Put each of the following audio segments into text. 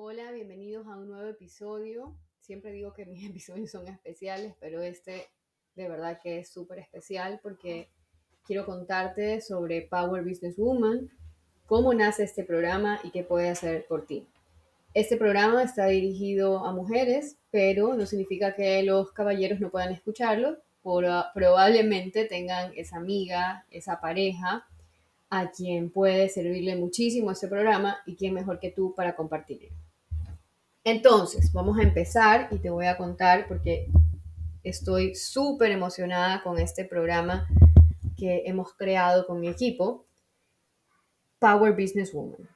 Hola, bienvenidos a un nuevo episodio. Siempre digo que mis episodios son especiales, pero este de verdad que es súper especial porque quiero contarte sobre Power Business Woman, cómo nace este programa y qué puede hacer por ti. Este programa está dirigido a mujeres, pero no significa que los caballeros no puedan escucharlo. probablemente tengan esa amiga, esa pareja a quien puede servirle muchísimo este programa y quién mejor que tú para compartirlo. Entonces, vamos a empezar y te voy a contar porque estoy súper emocionada con este programa que hemos creado con mi equipo, Power Business Woman.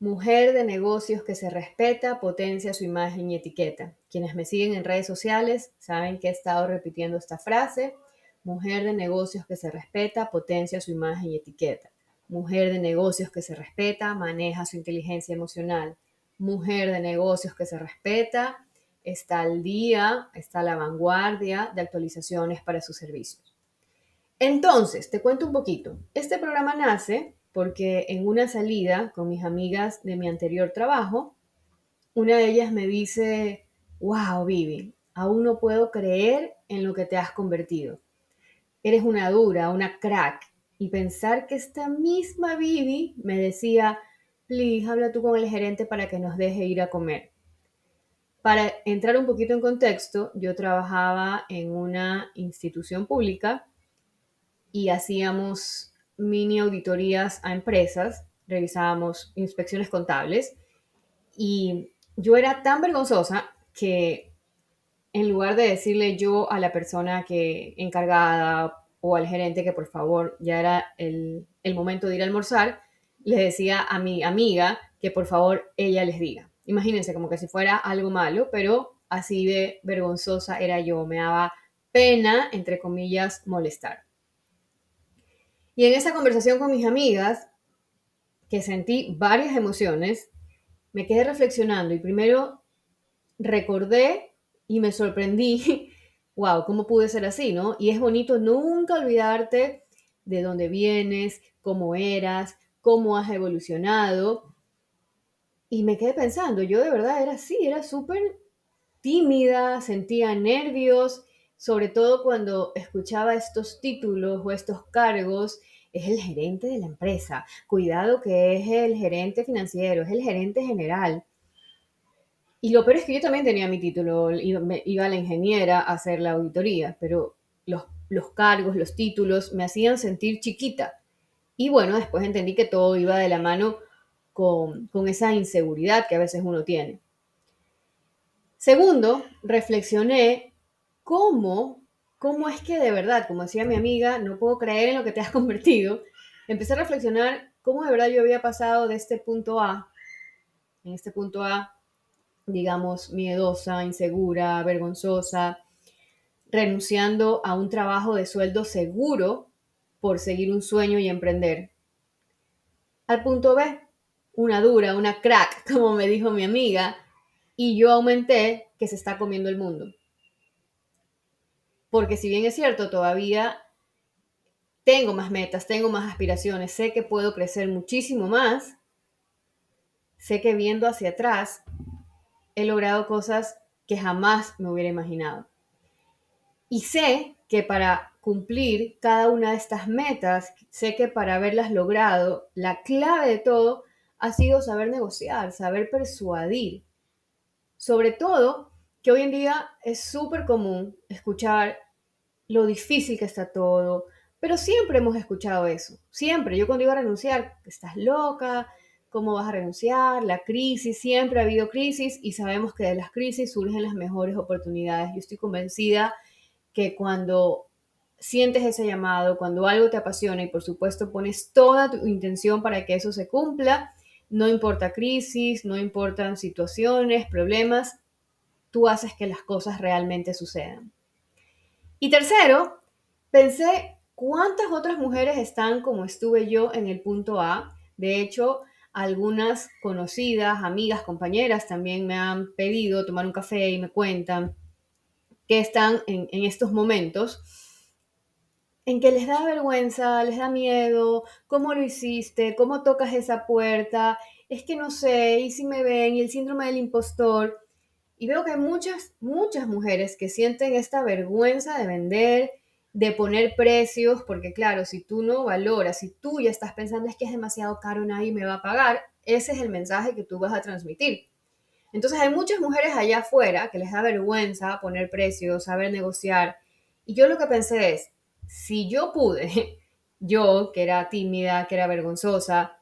Mujer de negocios que se respeta, potencia su imagen y etiqueta. Quienes me siguen en redes sociales saben que he estado repitiendo esta frase. Mujer de negocios que se respeta, potencia su imagen y etiqueta. Mujer de negocios que se respeta, maneja su inteligencia emocional mujer de negocios que se respeta, está al día, está a la vanguardia de actualizaciones para sus servicios. Entonces, te cuento un poquito. Este programa nace porque en una salida con mis amigas de mi anterior trabajo, una de ellas me dice, wow, Vivi, aún no puedo creer en lo que te has convertido. Eres una dura, una crack. Y pensar que esta misma Vivi me decía, Liz, habla tú con el gerente para que nos deje ir a comer. Para entrar un poquito en contexto, yo trabajaba en una institución pública y hacíamos mini auditorías a empresas, revisábamos inspecciones contables y yo era tan vergonzosa que en lugar de decirle yo a la persona que encargada o al gerente que por favor ya era el, el momento de ir a almorzar, les decía a mi amiga que por favor ella les diga. Imagínense como que si fuera algo malo, pero así de vergonzosa era yo, me daba pena, entre comillas, molestar. Y en esa conversación con mis amigas, que sentí varias emociones, me quedé reflexionando y primero recordé y me sorprendí, wow, ¿cómo pude ser así, no? Y es bonito nunca olvidarte de dónde vienes, cómo eras, cómo has evolucionado. Y me quedé pensando, yo de verdad era así, era súper tímida, sentía nervios, sobre todo cuando escuchaba estos títulos o estos cargos, es el gerente de la empresa, cuidado que es el gerente financiero, es el gerente general. Y lo peor es que yo también tenía mi título, iba, a la ingeniera a hacer la auditoría, pero los, los cargos, los títulos me hacían sentir chiquita. Y bueno, después entendí que todo iba de la mano con, esa inseguridad que a veces uno tiene. Segundo, reflexioné cómo, cómo es que de verdad, como decía mi amiga, no puedo creer en lo que te has convertido. Empecé a reflexionar cómo de verdad yo había pasado de este punto A, en este punto A, digamos, miedosa, insegura, vergonzosa, renunciando a un trabajo de sueldo seguro por seguir un sueño y emprender. Al punto B, una dura, una crack, como me dijo mi amiga, y yo aumenté que se está comiendo el mundo. Porque si bien es cierto, todavía tengo más metas, tengo más aspiraciones, sé que puedo crecer muchísimo más, sé que viendo hacia atrás he logrado cosas que jamás me hubiera imaginado. Y sé que para cumplir cada una de estas metas, sé que para haberlas logrado, la clave de todo ha sido saber negociar, saber persuadir. Sobre todo que hoy en día es súper común escuchar lo difícil que está todo, pero siempre hemos escuchado eso, siempre. Yo cuando iba a renunciar, estás loca, ¿cómo vas a renunciar? La crisis, siempre ha habido crisis y sabemos que de las crisis surgen las mejores oportunidades. Yo estoy convencida que cuando sientes ese llamado, cuando algo te apasiona y por supuesto pones toda tu intención para que eso se cumpla, no importa crisis, no importan situaciones, problemas, tú haces que las cosas realmente sucedan. Y tercero, pensé cuántas otras mujeres están como estuve yo en el punto A. De hecho, algunas conocidas, amigas, compañeras también me han pedido tomar un café y me cuentan que están en, en estos momentos en que les da vergüenza, les da miedo, cómo lo hiciste, cómo tocas esa puerta, es que no sé, y si me ven, y el síndrome del impostor. Y veo que hay muchas, muchas mujeres que sienten esta vergüenza de vender, de poner precios, porque claro, si tú no valoras, si tú ya estás pensando es que es demasiado caro, nadie me va a pagar, ese es el mensaje que tú vas a transmitir. Entonces hay muchas mujeres allá afuera que les da vergüenza poner precios, saber negociar. Y yo lo que pensé es, si yo pude, yo que era tímida, que era vergonzosa,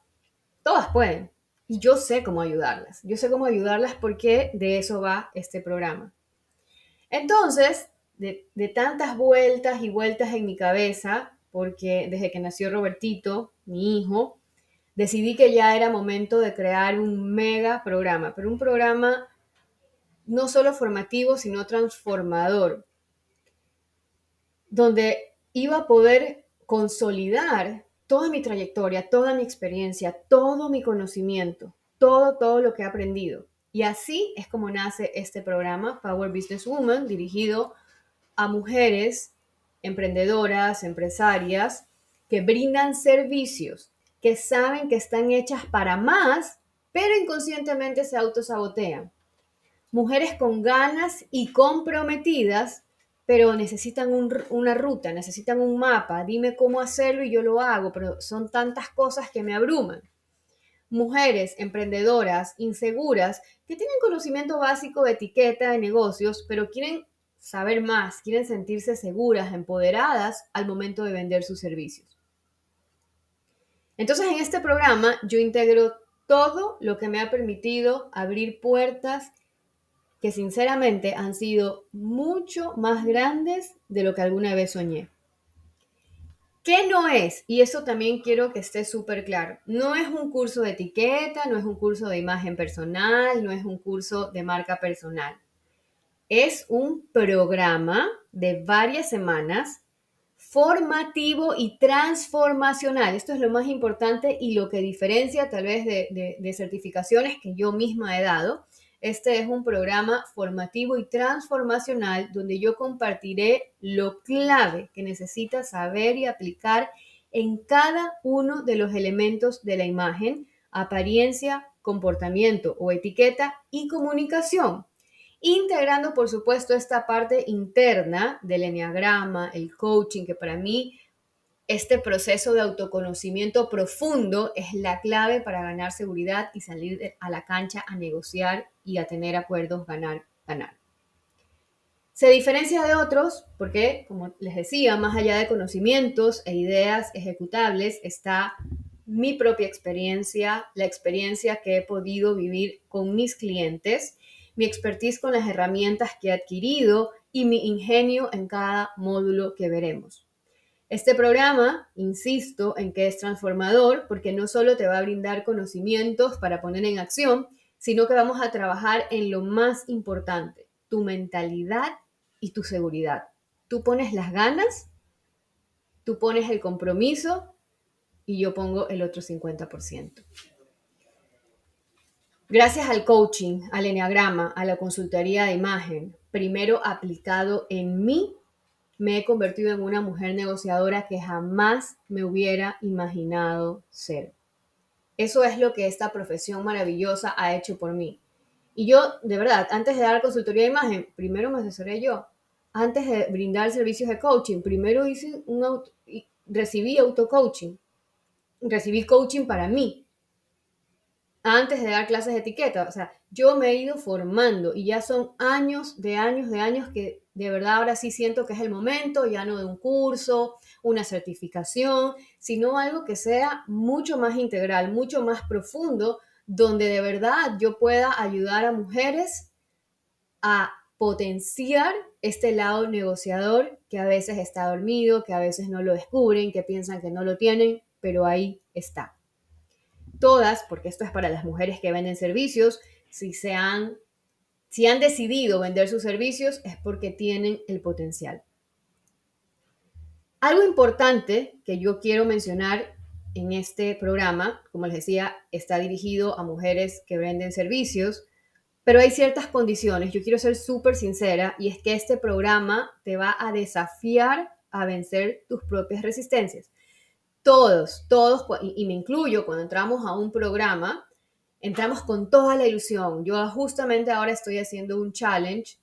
todas pueden. Y yo sé cómo ayudarlas. Yo sé cómo ayudarlas porque de eso va este programa. Entonces, de, tantas vueltas y vueltas en mi cabeza, porque desde que nació Robertito, mi hijo, decidí que ya era momento de crear un mega programa, pero un programa no solo formativo, sino transformador, donde iba a poder consolidar toda mi trayectoria, toda mi experiencia, todo mi conocimiento, todo, todo lo que he aprendido. Y así es como nace este programa, Power Business Woman, dirigido a mujeres emprendedoras, empresarias, que brindan servicios, que saben que están hechas para más, pero inconscientemente se autosabotean. Mujeres con ganas y comprometidas pero necesitan una ruta, necesitan un mapa, dime cómo hacerlo y yo lo hago, pero son tantas cosas que me abruman. Mujeres emprendedoras, inseguras, que tienen conocimiento básico de etiqueta de negocios, pero quieren saber más, quieren sentirse seguras, empoderadas al momento de vender sus servicios. Entonces en este programa yo integro todo lo que me ha permitido abrir puertas que sinceramente han sido mucho más grandes de lo que alguna vez soñé. ¿Qué no es? Y eso también quiero que esté súper claro. No es un curso de etiqueta, no es un curso de imagen personal, no es un curso de marca personal. Es un programa de varias semanas formativo y transformacional. Esto es lo más importante y lo que diferencia tal vez de, de certificaciones que yo misma he dado este es un programa formativo y transformacional donde yo compartiré lo clave que necesitas saber y aplicar en cada uno de los elementos de la imagen, apariencia, comportamiento o etiqueta y comunicación, integrando por supuesto esta parte interna del enneagrama, el coaching, que para mí este proceso de autoconocimiento profundo es la clave para ganar seguridad y salir a la cancha a negociar y a tener acuerdos ganar, ganar. Se diferencia de otros porque, como les decía, más allá de conocimientos e ideas ejecutables está mi propia experiencia, la experiencia que he podido vivir con mis clientes, mi expertise con las herramientas que he adquirido y mi ingenio en cada módulo que veremos. Este programa, insisto en que es transformador porque no solo te va a brindar conocimientos para poner en acción, sino que vamos a trabajar en lo más importante, tu mentalidad y tu seguridad. Tú pones las ganas, tú pones el compromiso y yo pongo el otro 50%. Gracias al coaching, al enneagrama, a la consultoría de imagen, primero aplicado en mí me he convertido en una mujer negociadora que jamás me hubiera imaginado ser. Eso es lo que esta profesión maravillosa ha hecho por mí. Y yo, de verdad, antes de dar consultoría de imagen, primero me asesoré yo. Antes de brindar servicios de coaching, primero hice un auto, recibí auto-coaching. Recibí coaching para mí. Antes de dar clases de etiqueta. O sea, yo me he ido formando y ya son años de años de años que de verdad ahora sí siento que es el momento, ya no de un curso, una certificación, sino algo que sea mucho más integral, mucho más profundo, donde de verdad yo pueda ayudar a mujeres a potenciar este lado negociador que a veces está dormido, que a veces no lo descubren, que piensan que no lo tienen, pero ahí está. Todas, porque esto es para las mujeres que venden servicios, si se han si han decidido vender sus servicios es porque tienen el potencial. Algo importante que yo quiero mencionar en este programa, como les decía, está dirigido a mujeres que venden servicios, pero hay ciertas condiciones. Yo quiero ser súper sincera y es que este programa te va a desafiar a vencer tus propias resistencias. Todos, todos, y, me incluyo cuando entramos a un programa, entramos con toda la ilusión. Yo justamente ahora estoy haciendo un challenge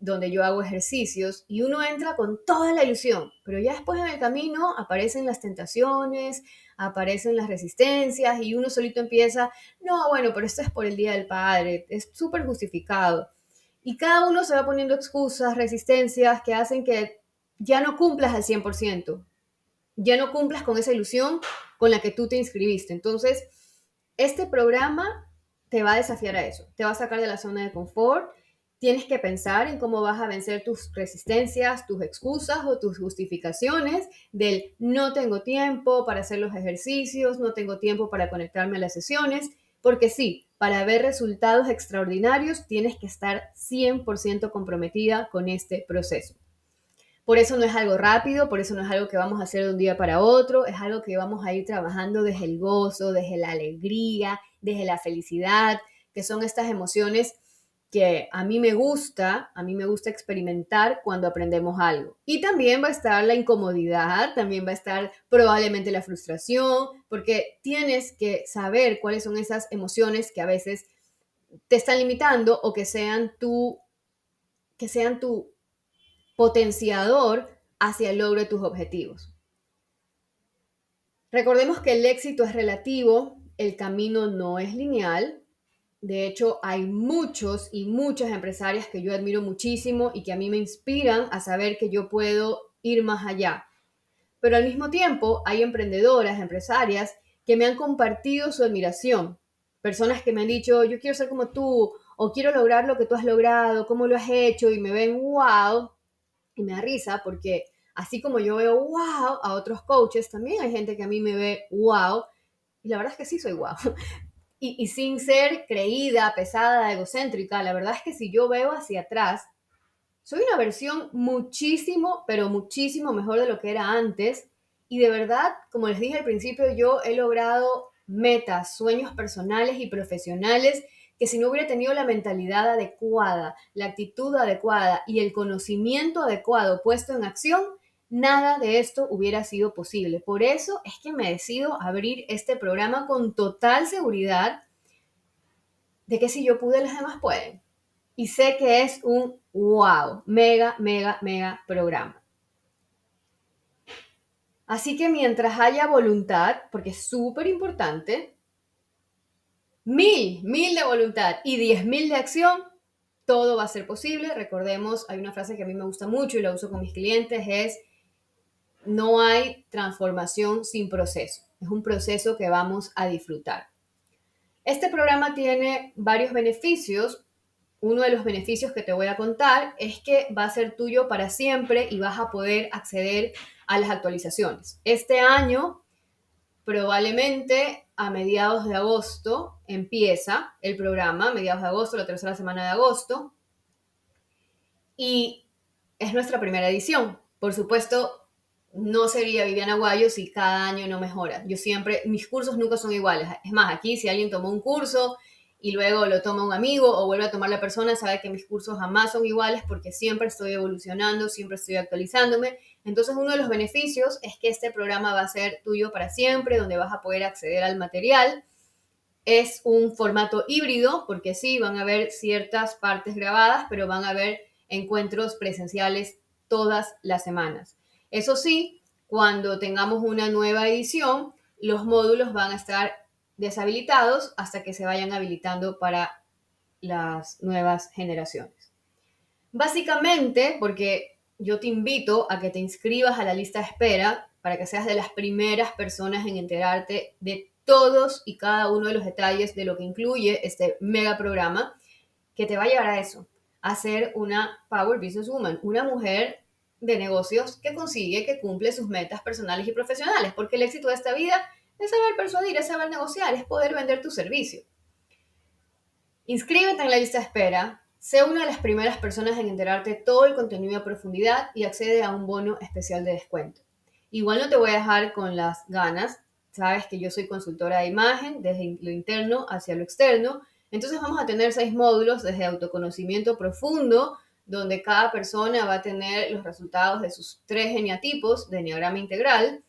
donde yo hago ejercicios y uno entra con toda la ilusión, pero ya después en el camino aparecen las tentaciones, aparecen las resistencias y uno solito empieza, no, bueno, pero esto es por el Día del Padre, es súper justificado. Y cada uno se va poniendo excusas, resistencias que hacen que ya no cumplas al 100%, ya no cumplas con esa ilusión con la que tú te inscribiste. Entonces, este programa te va a desafiar a eso, te va a sacar de la zona de confort tienes que pensar en cómo vas a vencer tus resistencias, tus excusas o tus justificaciones del no tengo tiempo para hacer los ejercicios, no tengo tiempo para conectarme a las sesiones, porque sí, para ver resultados extraordinarios tienes que estar 100% comprometida con este proceso. Por eso no es algo rápido, por eso no es algo que vamos a hacer de un día para otro, es algo que vamos a ir trabajando desde el gozo, desde la alegría, desde la felicidad, que son estas emociones que a mí me gusta, a mí me gusta experimentar cuando aprendemos algo. Y también va a estar la incomodidad, también va a estar probablemente la frustración, porque tienes que saber cuáles son esas emociones que a veces te están limitando o que sean tu que sean tu potenciador hacia el logro de tus objetivos. Recordemos que el éxito es relativo, el camino no es lineal, de hecho, hay muchos y muchas empresarias que yo admiro muchísimo y que a mí me inspiran a saber que yo puedo ir más allá. Pero al mismo tiempo, hay emprendedoras, empresarias que me han compartido su admiración. Personas que me han dicho, yo quiero ser como tú, o quiero lograr lo que tú has logrado, cómo lo has hecho, y me ven, wow, y me da porque así como yo veo, wow, a otros coaches, también hay gente que a mí me ve, wow, y la verdad es que sí soy wow. y, sin ser creída, pesada, egocéntrica, la verdad es que si yo veo hacia atrás, soy una versión muchísimo, pero muchísimo mejor de lo que era antes. Y de verdad, como les dije al principio, yo he logrado metas, sueños personales y profesionales que si no hubiera tenido la mentalidad adecuada, la actitud adecuada y el conocimiento adecuado puesto en acción, nada de esto hubiera sido posible. Por eso es que me decido abrir este programa con total seguridad de que si yo pude, los demás pueden. Y sé que es un wow, mega, mega, mega programa. Así que mientras haya voluntad, porque es súper importante, mil, mil de voluntad y diez mil de acción, todo va a ser posible. Recordemos, hay una frase que a mí me gusta mucho y la uso con mis clientes, es no hay transformación sin proceso. Es un proceso que vamos a disfrutar. Este programa tiene varios beneficios. Uno de los beneficios que te voy a contar es que va a ser tuyo para siempre y vas a poder acceder a las actualizaciones. Este año, probablemente a mediados de agosto, empieza el programa, mediados de agosto, la tercera semana de agosto, y es nuestra primera edición. Por supuesto, no sería Viviana Guayo si cada año no mejora. Yo siempre, mis cursos nunca son iguales. Es más, aquí si alguien tomó un curso y luego lo toma un amigo o vuelve a tomar la persona, sabe que mis cursos jamás son iguales porque siempre estoy evolucionando, siempre estoy actualizándome. Entonces uno de los beneficios es que este programa va a ser tuyo para siempre, donde vas a poder acceder al material. Es un formato híbrido porque sí, van a haber ciertas partes grabadas, pero van a haber encuentros presenciales todas las semanas. Eso sí, cuando tengamos una nueva edición, los módulos van a estar deshabilitados hasta que se vayan habilitando para las nuevas generaciones. Básicamente, porque yo te invito a que te inscribas a la lista de espera para que seas de las primeras personas en enterarte de todos y cada uno de los detalles de lo que incluye este mega programa que te va a llevar a eso, a ser una Power Business Woman, una mujer de negocios que consigue, que cumple sus metas personales y profesionales, porque el éxito de esta vida es saber persuadir, es saber negociar, es poder vender tu servicio. Inscríbete en la lista de espera, sé una de las primeras personas en enterarte todo el contenido a profundidad y accede a un bono especial de descuento. Igual no te voy a dejar con las ganas, sabes que yo soy consultora de imagen desde lo interno hacia lo externo, entonces vamos a tener seis módulos desde autoconocimiento profundo, donde cada persona va a tener los resultados de sus tres geniatipos de enneagrama integral.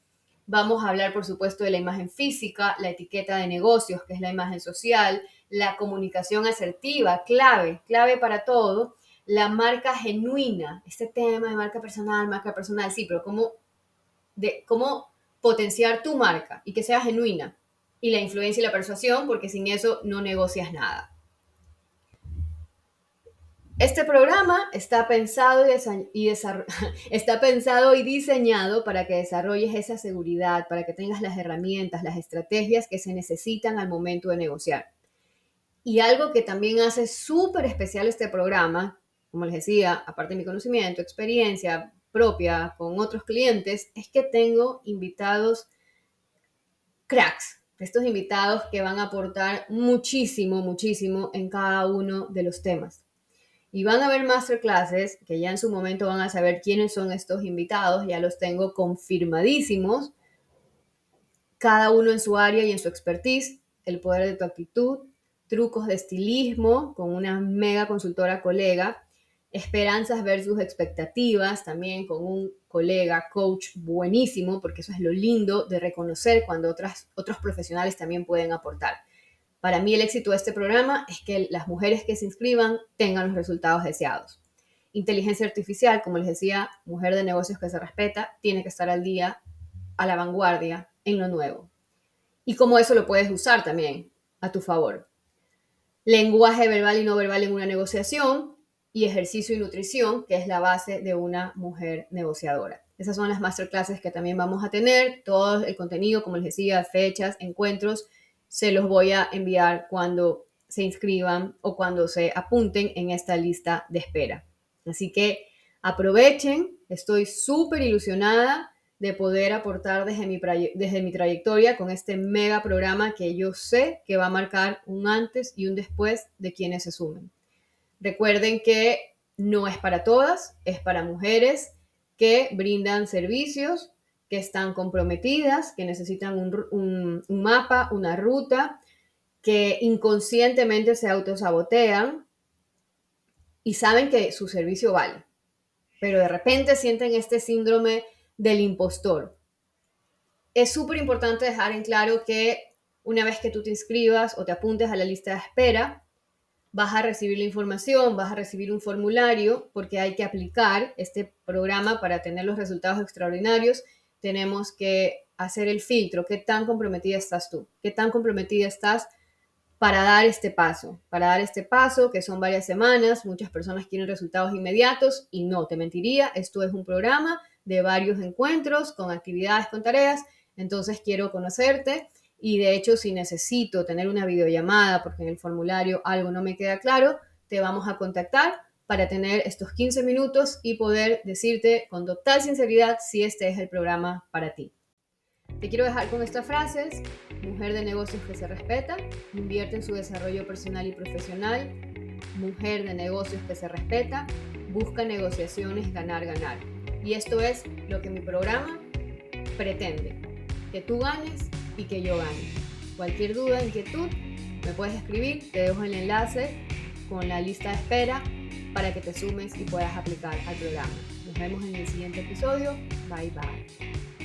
Vamos a hablar, por supuesto, de la imagen física, la etiqueta de negocios, que es la imagen social, la comunicación asertiva, clave, clave para todo, la marca genuina, este tema de marca personal, marca personal, sí, pero cómo, de, cómo potenciar tu marca y que sea genuina, y la influencia y la persuasión, porque sin eso no negocias nada. Este programa está pensado y, está pensado y diseñado para que desarrolles esa seguridad, para que tengas las herramientas, las estrategias que se necesitan al momento de negociar. Y algo que también hace súper especial este programa, como les decía, aparte de mi conocimiento, experiencia propia con otros clientes, es que tengo invitados cracks, estos invitados que van a aportar muchísimo, muchísimo en cada uno de los temas. Y van a haber masterclasses que ya en su momento van a saber quiénes son estos invitados, ya los tengo confirmadísimos, cada uno en su área y en su expertise, el poder de tu actitud, trucos de estilismo con una mega consultora colega, esperanzas versus expectativas, también con un colega, coach buenísimo, porque eso es lo lindo de reconocer cuando otras, otros profesionales también pueden aportar. Para mí el éxito de este programa es que las mujeres que se inscriban tengan los resultados deseados. Inteligencia artificial, como les decía, mujer de negocios que se respeta, tiene que estar al día, a la vanguardia, en lo nuevo. Y cómo eso lo puedes usar también a tu favor. Lenguaje verbal y no verbal en una negociación y ejercicio y nutrición, que es la base de una mujer negociadora. Esas son las masterclasses que también vamos a tener. Todo el contenido, como les decía, fechas, encuentros, se los voy a enviar cuando se inscriban o cuando se apunten en esta lista de espera. Así que aprovechen, estoy súper ilusionada de poder aportar desde mi, desde mi trayectoria con este mega programa que yo sé que va a marcar un antes y un después de quienes se sumen. Recuerden que no es para todas, es para mujeres que brindan servicios que están comprometidas, que necesitan un, mapa, una ruta, que inconscientemente se autosabotean y saben que su servicio vale, pero de repente sienten este síndrome del impostor. Es súper importante dejar en claro que una vez que tú te inscribas o te apuntes a la lista de espera, vas a recibir la información, vas a recibir un formulario porque hay que aplicar este programa para tener los resultados extraordinarios tenemos que hacer el filtro. ¿Qué tan comprometida estás tú? ¿Qué tan comprometida estás para dar este paso? Para dar este paso, que son varias semanas, muchas personas quieren resultados inmediatos y no, te mentiría, esto es un programa de varios encuentros con actividades, con tareas, entonces quiero conocerte y de hecho si necesito tener una videollamada porque en el formulario algo no me queda claro, te vamos a contactar para tener estos 15 minutos y poder decirte con total sinceridad si este es el programa para ti. Te quiero dejar con estas frases. Mujer de negocios que se respeta, invierte en su desarrollo personal y profesional. Mujer de negocios que se respeta, busca negociaciones ganar, ganar. Y esto es lo que mi programa pretende. Que tú ganes y que yo gane. Cualquier duda, inquietud, me puedes escribir. Te dejo el enlace con la lista de espera para que te sumes y puedas aplicar al programa. Nos vemos en el siguiente episodio. Bye bye.